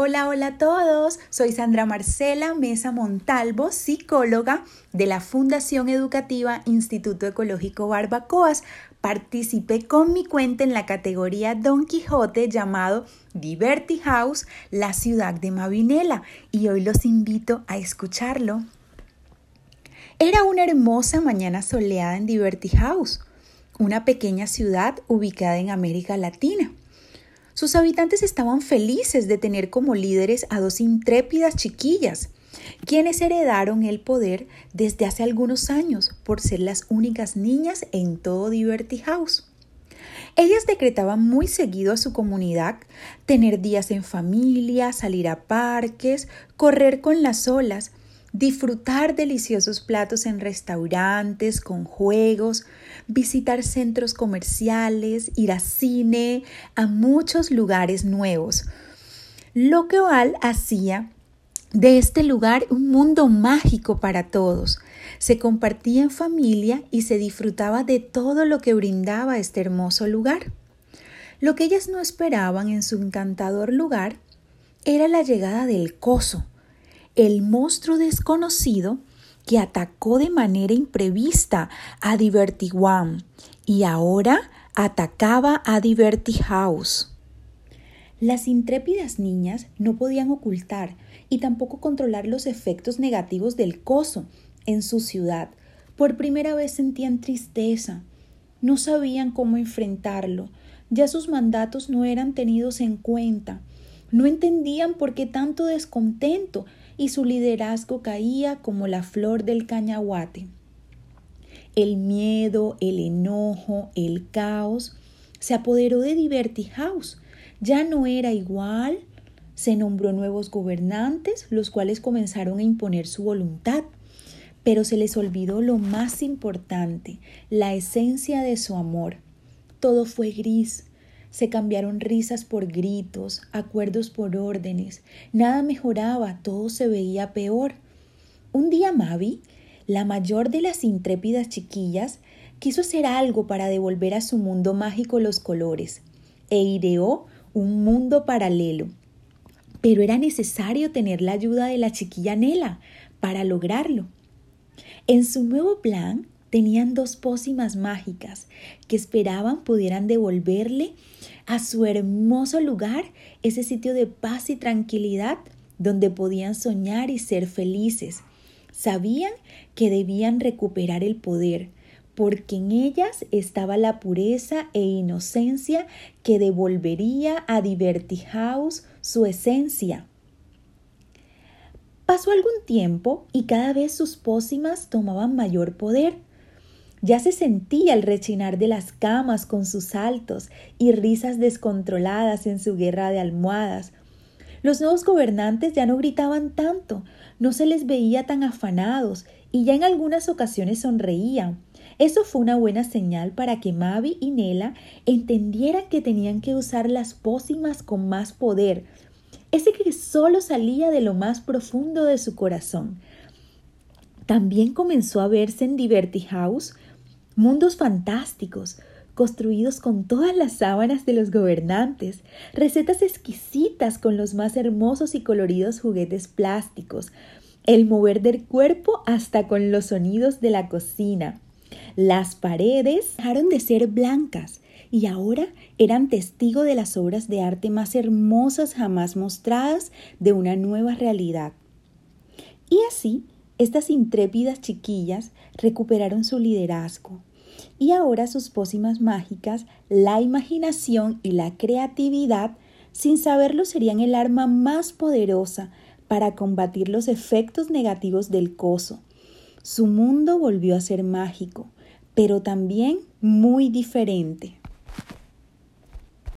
Hola, hola a todos. Soy Sandra Marcela Mesa Montalvo, psicóloga de la Fundación Educativa Instituto Ecológico Barbacoas. Participé con mi cuenta en la categoría Don Quijote llamado Diverty House, la ciudad de Mavinela, y hoy los invito a escucharlo. Era una hermosa mañana soleada en Diverty House, una pequeña ciudad ubicada en América Latina. Sus habitantes estaban felices de tener como líderes a dos intrépidas chiquillas, quienes heredaron el poder desde hace algunos años por ser las únicas niñas en todo Liberty House. Ellas decretaban muy seguido a su comunidad tener días en familia, salir a parques, correr con las olas, disfrutar deliciosos platos en restaurantes, con juegos, visitar centros comerciales, ir a cine, a muchos lugares nuevos. Lo que Oal hacía de este lugar un mundo mágico para todos. Se compartía en familia y se disfrutaba de todo lo que brindaba este hermoso lugar. Lo que ellas no esperaban en su encantador lugar era la llegada del coso, el monstruo desconocido que atacó de manera imprevista a Diverty One y ahora atacaba a Diverty House. Las intrépidas niñas no podían ocultar y tampoco controlar los efectos negativos del coso en su ciudad. Por primera vez sentían tristeza. No sabían cómo enfrentarlo. Ya sus mandatos no eran tenidos en cuenta. No entendían por qué tanto descontento y su liderazgo caía como la flor del cañahuate. El miedo, el enojo, el caos se apoderó de Diverty House. Ya no era igual. Se nombró nuevos gobernantes, los cuales comenzaron a imponer su voluntad. Pero se les olvidó lo más importante, la esencia de su amor. Todo fue gris, se cambiaron risas por gritos, acuerdos por órdenes. Nada mejoraba, todo se veía peor. Un día Mavi, la mayor de las intrépidas chiquillas, quiso hacer algo para devolver a su mundo mágico los colores e ideó un mundo paralelo. Pero era necesario tener la ayuda de la chiquilla Nela para lograrlo. En su nuevo plan, tenían dos pócimas mágicas que esperaban pudieran devolverle a su hermoso lugar ese sitio de paz y tranquilidad donde podían soñar y ser felices. Sabían que debían recuperar el poder, porque en ellas estaba la pureza e inocencia que devolvería a Diverty House su esencia. Pasó algún tiempo y cada vez sus pócimas tomaban mayor poder. Ya se sentía el rechinar de las camas con sus saltos y risas descontroladas en su guerra de almohadas. Los nuevos gobernantes ya no gritaban tanto, no se les veía tan afanados y ya en algunas ocasiones sonreían. Eso fue una buena señal para que Mavi y Nela entendieran que tenían que usar las pócimas con más poder, ese que solo salía de lo más profundo de su corazón. También comenzó a verse en Diverty House mundos fantásticos, construidos con todas las sábanas de los gobernantes, recetas exquisitas con los más hermosos y coloridos juguetes plásticos, el mover del cuerpo hasta con los sonidos de la cocina. Las paredes dejaron de ser blancas y ahora eran testigo de las obras de arte más hermosas jamás mostradas de una nueva realidad. Y así, estas intrépidas chiquillas recuperaron su liderazgo, y ahora sus pócimas mágicas, la imaginación y la creatividad, sin saberlo, serían el arma más poderosa para combatir los efectos negativos del coso. Su mundo volvió a ser mágico, pero también muy diferente.